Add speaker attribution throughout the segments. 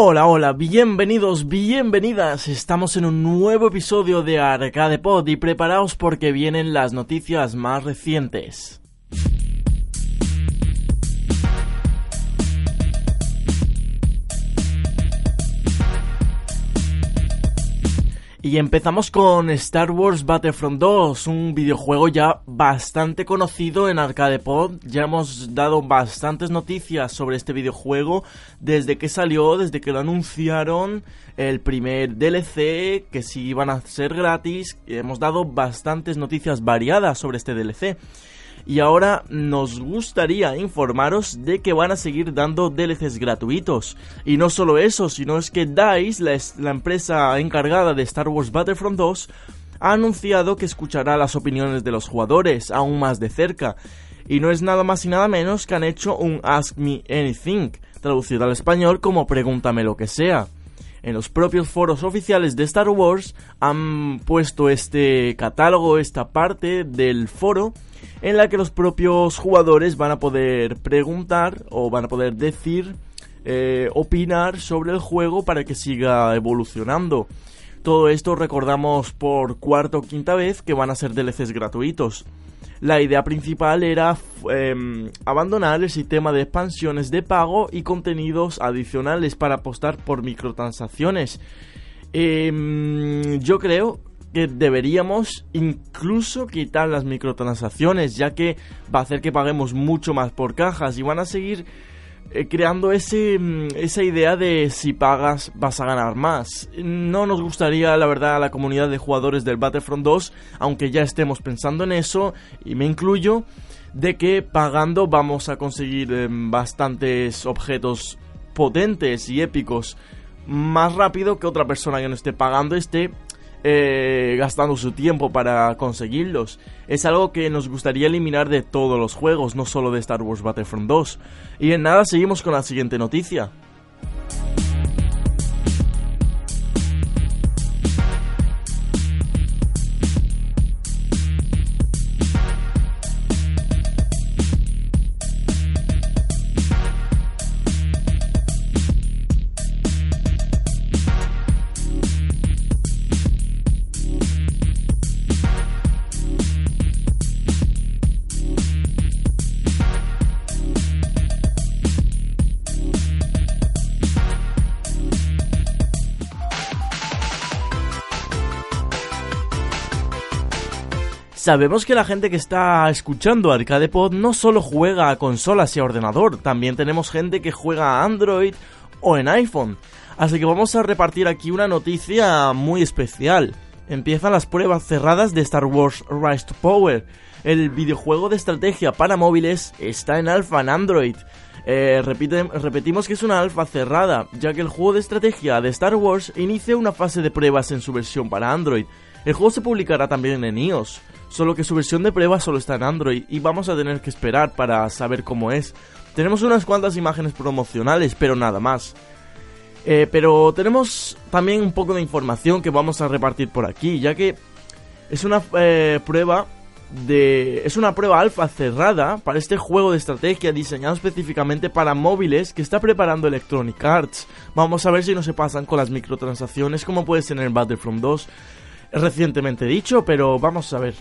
Speaker 1: Hola, hola, bienvenidos, bienvenidas. Estamos en un nuevo episodio de Arcade Pod y preparaos porque vienen las noticias más recientes. Y empezamos con Star Wars Battlefront 2, un videojuego ya bastante conocido en ArcadePod. Ya hemos dado bastantes noticias sobre este videojuego desde que salió, desde que lo anunciaron, el primer DLC, que sí iban a ser gratis. Hemos dado bastantes noticias variadas sobre este DLC y ahora nos gustaría informaros de que van a seguir dando DLCs gratuitos. Y no solo eso, sino es que DICE, la, la empresa encargada de Star Wars Battlefront 2, ha anunciado que escuchará las opiniones de los jugadores aún más de cerca. Y no es nada más y nada menos que han hecho un Ask Me Anything, traducido al español como Pregúntame lo que sea. En los propios foros oficiales de Star Wars han puesto este catálogo, esta parte del foro, en la que los propios jugadores van a poder preguntar o van a poder decir, eh, opinar sobre el juego para que siga evolucionando. Todo esto recordamos por cuarta o quinta vez que van a ser DLCs gratuitos. La idea principal era em, abandonar el sistema de expansiones de pago y contenidos adicionales para apostar por microtransacciones. Em, yo creo que deberíamos incluso quitar las microtransacciones, ya que va a hacer que paguemos mucho más por cajas y van a seguir eh, creando ese, mm, esa idea de si pagas vas a ganar más. No nos gustaría, la verdad, a la comunidad de jugadores del Battlefront 2, aunque ya estemos pensando en eso, y me incluyo, de que pagando vamos a conseguir em, bastantes objetos potentes y épicos más rápido que otra persona que no esté pagando esté eh, gastando su tiempo para conseguirlos. Es algo que nos gustaría eliminar de todos los juegos, no solo de Star Wars Battlefront 2. Y en nada, seguimos con la siguiente noticia. Sabemos que la gente que está escuchando ArcadePod no solo juega a consolas y a ordenador, también tenemos gente que juega a Android o en iPhone. Así que vamos a repartir aquí una noticia muy especial. Empiezan las pruebas cerradas de Star Wars Rise to Power. El videojuego de estrategia para móviles está en alfa en Android. Eh, repetimos que es una alfa cerrada, ya que el juego de estrategia de Star Wars inicia una fase de pruebas en su versión para Android. El juego se publicará también en iOS solo que su versión de prueba solo está en Android y vamos a tener que esperar para saber cómo es. Tenemos unas cuantas imágenes promocionales, pero nada más. Eh, pero tenemos también un poco de información que vamos a repartir por aquí, ya que es una eh, prueba de es una prueba alfa cerrada para este juego de estrategia diseñado específicamente para móviles que está preparando Electronic Arts. Vamos a ver si no se pasan con las microtransacciones como puede ser en Battlefront 2 recientemente dicho, pero vamos a ver.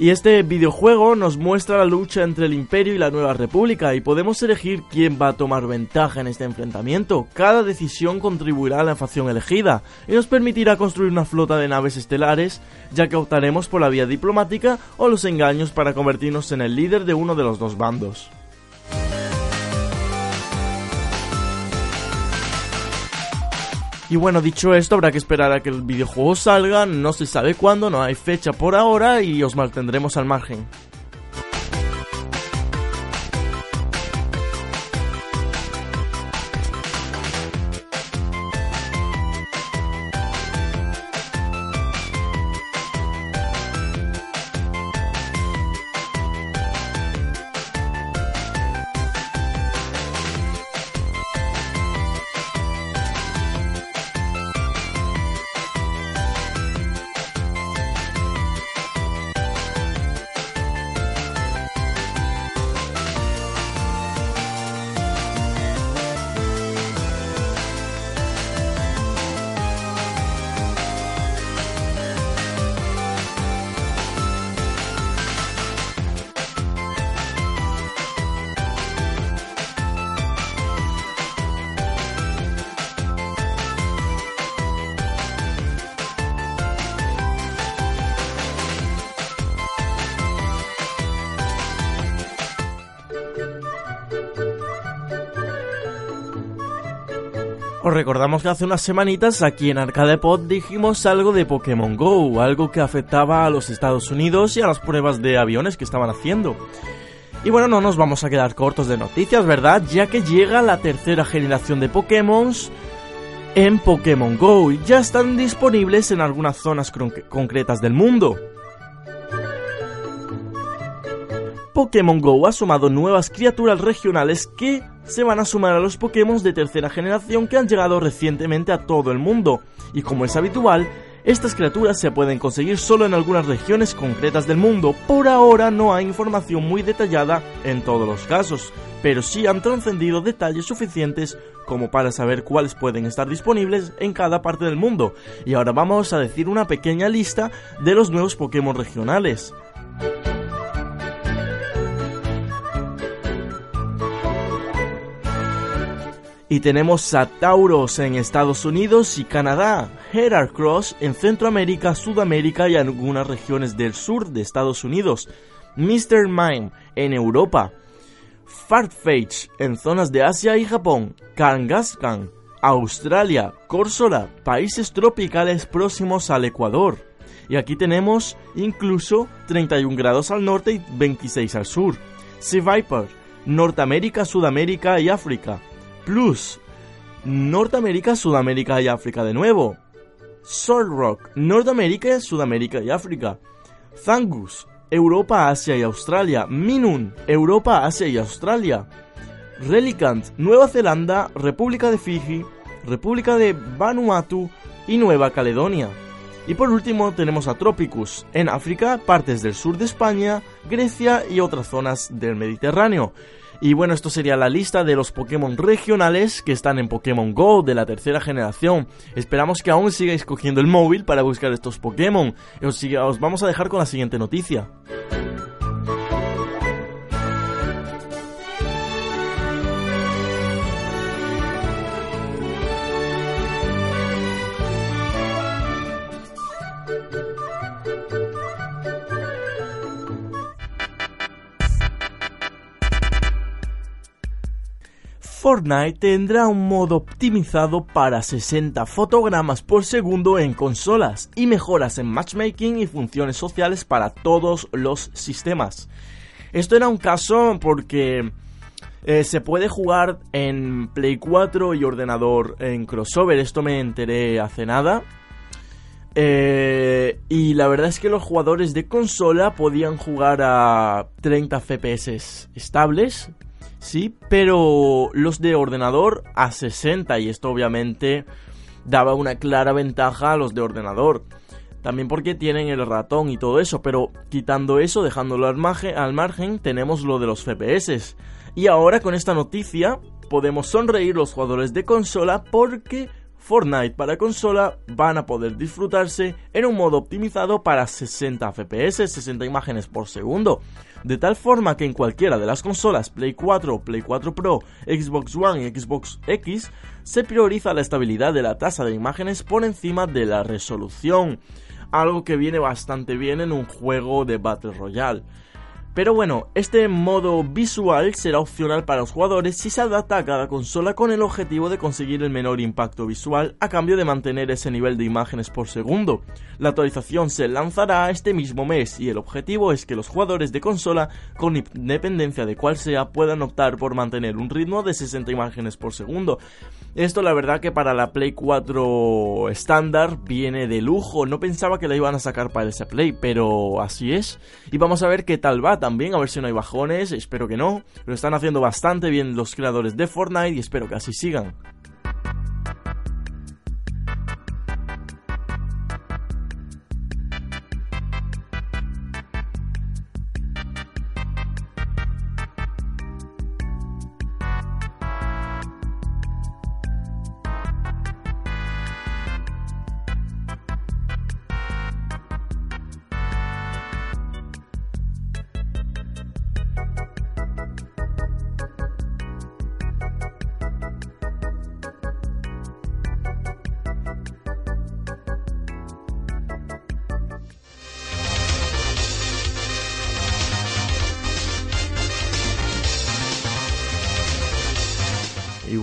Speaker 1: Y este videojuego nos muestra la lucha entre el Imperio y la Nueva República y podemos elegir quién va a tomar ventaja en este enfrentamiento. Cada decisión contribuirá a la facción elegida y nos permitirá construir una flota de naves estelares, ya que optaremos por la vía diplomática o los engaños para convertirnos en el líder de uno de los dos bandos. Y bueno, dicho esto, habrá que esperar a que el videojuego salga, no se sabe cuándo, no hay fecha por ahora y os mantendremos al margen. Os recordamos que hace unas semanitas aquí en ArcadePod dijimos algo de Pokémon Go, algo que afectaba a los Estados Unidos y a las pruebas de aviones que estaban haciendo. Y bueno, no nos vamos a quedar cortos de noticias, ¿verdad? Ya que llega la tercera generación de Pokémon en Pokémon Go y ya están disponibles en algunas zonas concretas del mundo. Pokémon Go ha sumado nuevas criaturas regionales que se van a sumar a los Pokémon de tercera generación que han llegado recientemente a todo el mundo. Y como es habitual, estas criaturas se pueden conseguir solo en algunas regiones concretas del mundo. Por ahora no hay información muy detallada en todos los casos, pero sí han trascendido detalles suficientes como para saber cuáles pueden estar disponibles en cada parte del mundo. Y ahora vamos a decir una pequeña lista de los nuevos Pokémon regionales. Y tenemos a en Estados Unidos y Canadá, Heracross en Centroamérica, Sudamérica y algunas regiones del sur de Estados Unidos, Mr. Mime en Europa, Farfetch en zonas de Asia y Japón, Kangaskhan, Australia, Corsola, países tropicales próximos al Ecuador. Y aquí tenemos incluso 31 grados al norte y 26 al sur. Sea Viper, Norteamérica, Sudamérica y África. Plus, Norteamérica, Sudamérica y África de nuevo. Sword Rock, Norteamérica, Sudamérica y África. Zangus, Europa, Asia y Australia. Minun, Europa, Asia y Australia. Relicant, Nueva Zelanda, República de Fiji, República de Vanuatu y Nueva Caledonia. Y por último tenemos a Tropicus, en África, partes del sur de España, Grecia y otras zonas del Mediterráneo. Y bueno, esto sería la lista de los Pokémon regionales que están en Pokémon Go de la tercera generación. Esperamos que aún sigáis cogiendo el móvil para buscar estos Pokémon. Os, os vamos a dejar con la siguiente noticia. Fortnite tendrá un modo optimizado para 60 fotogramas por segundo en consolas y mejoras en matchmaking y funciones sociales para todos los sistemas. Esto era un caso porque eh, se puede jugar en Play 4 y ordenador en crossover, esto me enteré hace nada. Eh, y la verdad es que los jugadores de consola podían jugar a 30 FPS estables, sí, pero los de ordenador a 60 y esto obviamente daba una clara ventaja a los de ordenador. También porque tienen el ratón y todo eso, pero quitando eso, dejándolo al margen, al margen tenemos lo de los FPS. Y ahora con esta noticia podemos sonreír los jugadores de consola porque Fortnite para consola van a poder disfrutarse en un modo optimizado para 60 FPS, 60 imágenes por segundo, de tal forma que en cualquiera de las consolas Play 4, Play 4 Pro, Xbox One y Xbox X se prioriza la estabilidad de la tasa de imágenes por encima de la resolución, algo que viene bastante bien en un juego de Battle Royale. Pero bueno, este modo visual será opcional para los jugadores si se adapta a cada consola con el objetivo de conseguir el menor impacto visual a cambio de mantener ese nivel de imágenes por segundo. La actualización se lanzará este mismo mes y el objetivo es que los jugadores de consola, con independencia de cuál sea, puedan optar por mantener un ritmo de 60 imágenes por segundo. Esto la verdad que para la Play 4 estándar viene de lujo, no pensaba que la iban a sacar para ese Play, pero así es. Y vamos a ver qué tal va también, a ver si no hay bajones, espero que no. Lo están haciendo bastante bien los creadores de Fortnite y espero que así sigan.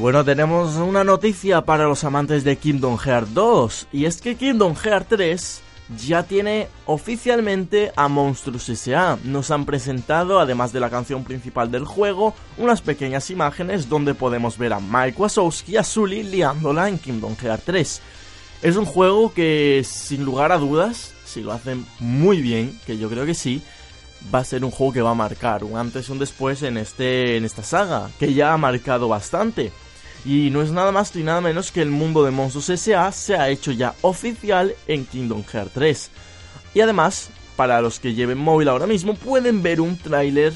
Speaker 1: Bueno, tenemos una noticia para los amantes de Kingdom Hearts 2, y es que Kingdom Hearts 3 ya tiene oficialmente a Monstrous S.A. Nos han presentado, además de la canción principal del juego, unas pequeñas imágenes donde podemos ver a Mike Wazowski y a Sully liándola en Kingdom Hearts 3. Es un juego que, sin lugar a dudas, si lo hacen muy bien, que yo creo que sí, va a ser un juego que va a marcar un antes y un después en, este, en esta saga, que ya ha marcado bastante. Y no es nada más ni nada menos que el mundo de Monsters S.A. se ha hecho ya oficial en Kingdom Hearts 3. Y además, para los que lleven móvil ahora mismo, pueden ver un tráiler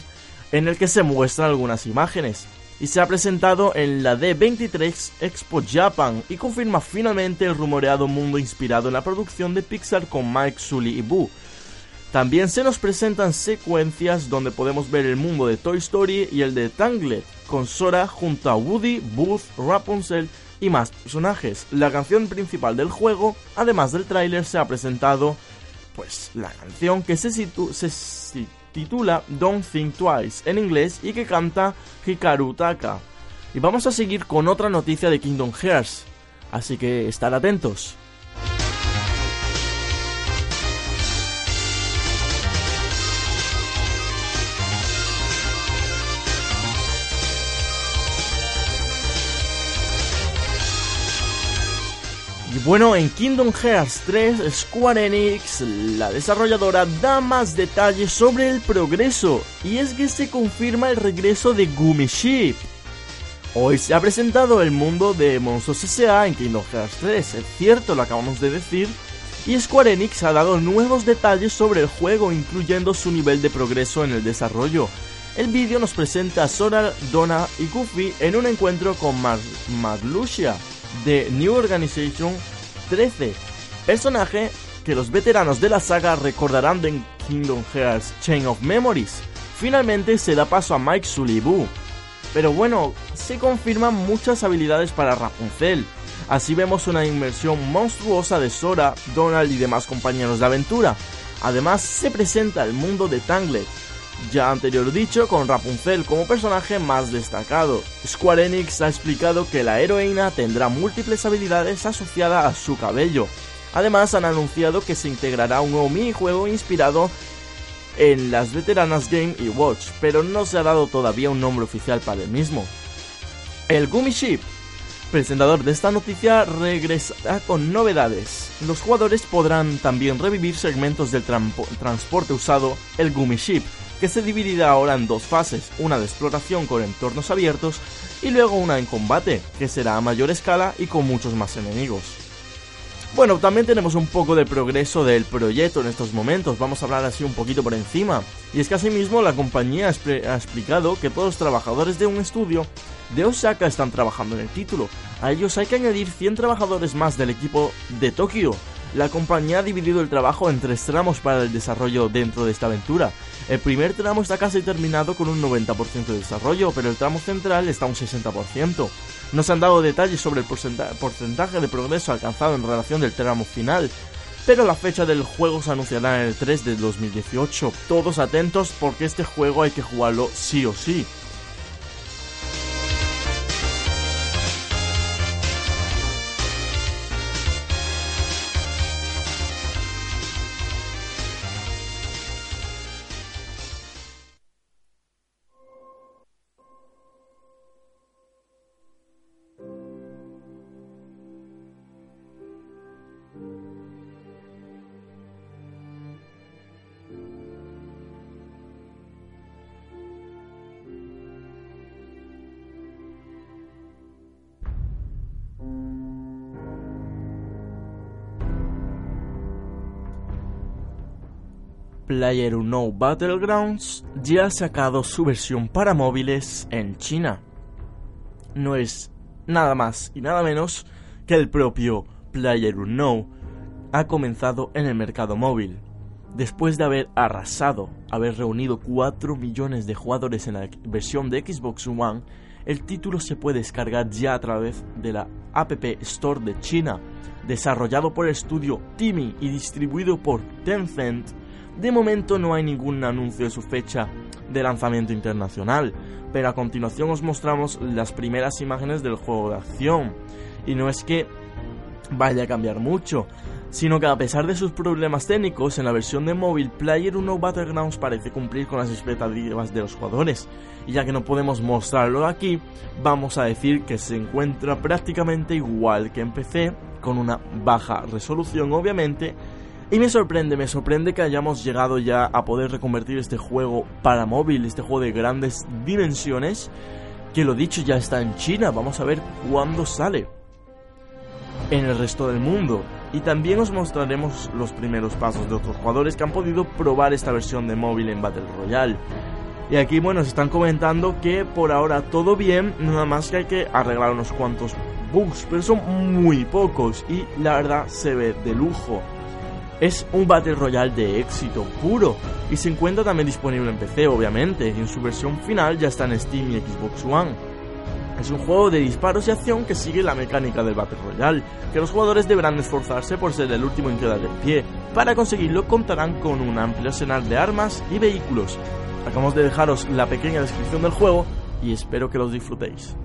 Speaker 1: en el que se muestran algunas imágenes. Y se ha presentado en la D23 Expo Japan y confirma finalmente el rumoreado mundo inspirado en la producción de Pixar con Mike Sully y Boo también se nos presentan secuencias donde podemos ver el mundo de Toy Story y el de Tangled, con Sora junto a Woody, Booth, Rapunzel y más personajes. La canción principal del juego, además del tráiler, se ha presentado pues la canción que se, se titula Don't Think Twice en inglés y que canta Hikaru Taka. Y vamos a seguir con otra noticia de Kingdom Hearts, así que estar atentos. Y bueno, en Kingdom Hearts 3, Square Enix, la desarrolladora, da más detalles sobre el progreso, y es que se confirma el regreso de Gumi Ship. Hoy se ha presentado el mundo de Monsters S.A. en Kingdom Hearts 3, es cierto, lo acabamos de decir, y Square Enix ha dado nuevos detalles sobre el juego, incluyendo su nivel de progreso en el desarrollo. El vídeo nos presenta a Sora, Donna y Goofy en un encuentro con Mar de New Organization 13, personaje que los veteranos de la saga recordarán de Kingdom Hearts Chain of Memories. Finalmente se da paso a Mike Sulibu. Pero bueno, se confirman muchas habilidades para Rapunzel. Así vemos una inmersión monstruosa de Sora, Donald y demás compañeros de aventura. Además se presenta el mundo de Tanglet, ya anterior dicho, con Rapunzel como personaje más destacado. Square Enix ha explicado que la heroína tendrá múltiples habilidades asociadas a su cabello. Además han anunciado que se integrará un nuevo minijuego inspirado en las veteranas Game y Watch, pero no se ha dado todavía un nombre oficial para el mismo. El Gumi Ship, presentador de esta noticia, regresará con novedades. Los jugadores podrán también revivir segmentos del transporte usado, el Gumi Ship, que se dividirá ahora en dos fases, una de exploración con entornos abiertos y luego una en combate, que será a mayor escala y con muchos más enemigos. Bueno, también tenemos un poco de progreso del proyecto en estos momentos, vamos a hablar así un poquito por encima. Y es que asimismo la compañía ha explicado que todos los trabajadores de un estudio de Osaka están trabajando en el título. A ellos hay que añadir 100 trabajadores más del equipo de Tokio. La compañía ha dividido el trabajo en tres tramos para el desarrollo dentro de esta aventura. El primer tramo está casi terminado con un 90% de desarrollo, pero el tramo central está a un 60%. No se han dado detalles sobre el porcentaje de progreso alcanzado en relación del tramo final, pero la fecha del juego se anunciará en el 3 de 2018. Todos atentos porque este juego hay que jugarlo sí o sí. PlayerUnknown Battlegrounds ya ha sacado su versión para móviles en China. No es nada más y nada menos que el propio PlayerUnknown ha comenzado en el mercado móvil. Después de haber arrasado, haber reunido 4 millones de jugadores en la versión de Xbox One, el título se puede descargar ya a través de la App Store de China, desarrollado por el estudio Timmy y distribuido por Tencent De momento no hay ningún anuncio de su fecha de lanzamiento internacional, pero a continuación os mostramos las primeras imágenes del juego de acción. Y no es que vaya a cambiar mucho, sino que a pesar de sus problemas técnicos, en la versión de móvil, Player 1 Battlegrounds parece cumplir con las expectativas de los jugadores. Y ya que no podemos mostrarlo aquí, vamos a decir que se encuentra prácticamente igual que en PC, con una baja resolución obviamente, y me sorprende, me sorprende que hayamos llegado ya a poder reconvertir este juego para móvil, este juego de grandes dimensiones, que lo dicho ya está en China, vamos a ver cuándo sale en el resto del mundo. Y también os mostraremos los primeros pasos de otros jugadores que han podido probar esta versión de móvil en Battle Royale. Y aquí, bueno, se están comentando que por ahora todo bien, nada más que hay que arreglar unos cuantos bugs, pero son muy pocos y la verdad se ve de lujo. Es un Battle Royale de éxito puro y se encuentra también disponible en PC, obviamente, y en su versión final ya está en Steam y Xbox One. Es un juego de disparos y acción que sigue la mecánica del Battle Royale, que los jugadores deberán esforzarse por ser el último en quedar en pie. Para conseguirlo contarán con un amplio arsenal de armas y vehículos. Acabamos de dejaros la pequeña descripción del juego y espero que los disfrutéis.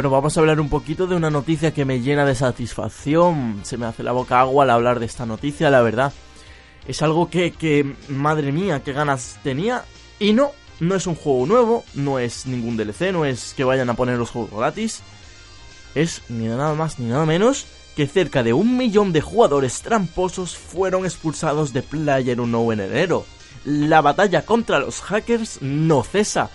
Speaker 1: Bueno, vamos a hablar un poquito de una noticia que me llena de satisfacción. Se me hace la boca agua al hablar de esta noticia, la verdad. Es algo que, que, madre mía, qué ganas tenía. Y no, no es un juego nuevo, no es ningún DLC, no es que vayan a poner los juegos gratis. Es ni nada más ni nada menos que cerca de un millón de jugadores tramposos fueron expulsados de Player 1 en enero. La batalla contra los hackers no cesa.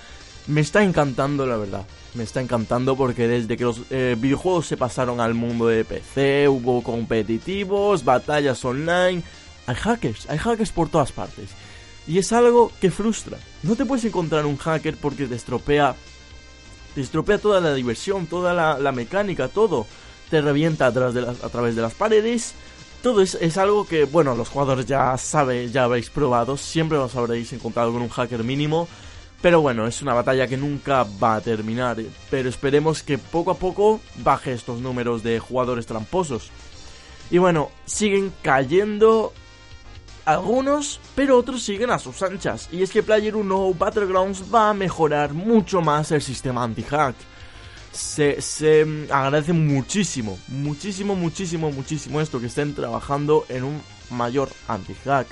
Speaker 1: Me está encantando, la verdad me está encantando porque desde que los eh, videojuegos se pasaron al mundo de PC, hubo competitivos, batallas online, hay hackers, hay hackers por todas partes. Y es algo que frustra. No te puedes encontrar un hacker porque te estropea, te estropea toda la diversión, toda la, mecánica, todo. Te revienta a través de las, a través de las paredes. Todo es, es, algo que, bueno, los jugadores ya saben, ya habréis probado. Siempre os habréis encontrado con un hacker mínimo pero bueno, es una batalla que nunca va a terminar. Pero esperemos que poco a poco baje estos números de jugadores tramposos. Y bueno, siguen cayendo algunos, pero otros siguen a sus anchas. Y es que Player 1 Battlegrounds va a mejorar mucho más el sistema anti-hack. Se, se agradece muchísimo, muchísimo, muchísimo, muchísimo esto que estén trabajando en un mayor anti-hack.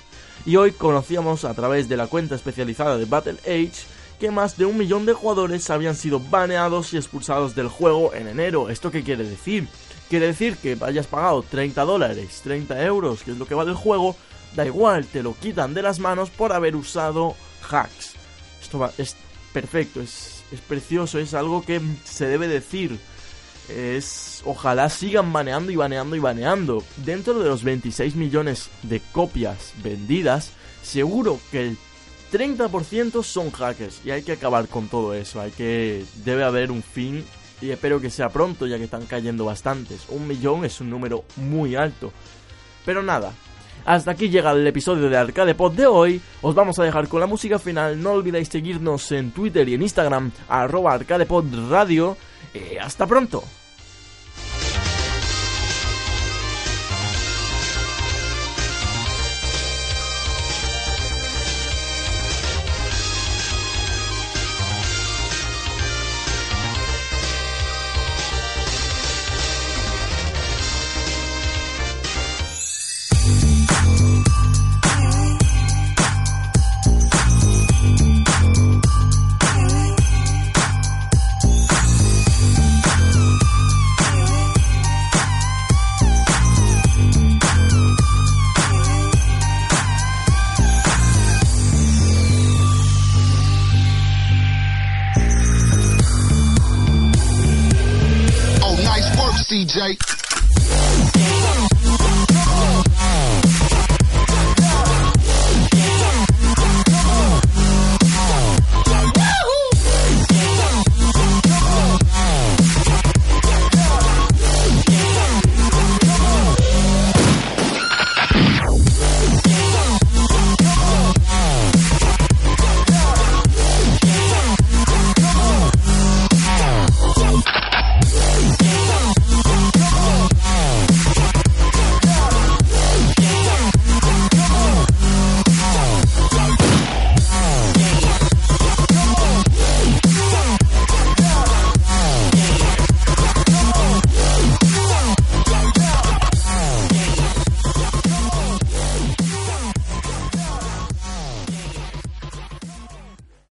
Speaker 1: Y hoy conocíamos a través de la cuenta especializada de Battle Age que más de un millón de jugadores habían sido baneados y expulsados del juego en enero. ¿Esto qué quiere decir? Quiere decir que hayas pagado 30 dólares, 30 euros, que es lo que vale el juego, da igual, te lo quitan de las manos por haber usado hacks. Esto es perfecto, es, es precioso, es algo que se debe decir. Es. Ojalá sigan baneando y baneando y baneando. Dentro de los 26 millones de copias vendidas, seguro que el 30% son hackers y hay que acabar con todo eso. Hay que debe haber un fin y espero que sea pronto ya que están cayendo bastantes. Un millón es un número muy alto. Pero nada, hasta aquí llega el episodio de Arcade Pod de hoy. Os vamos a dejar con la música final. No olvidéis seguirnos en Twitter y en Instagram, arroba arcadepod radio. Y hasta pronto.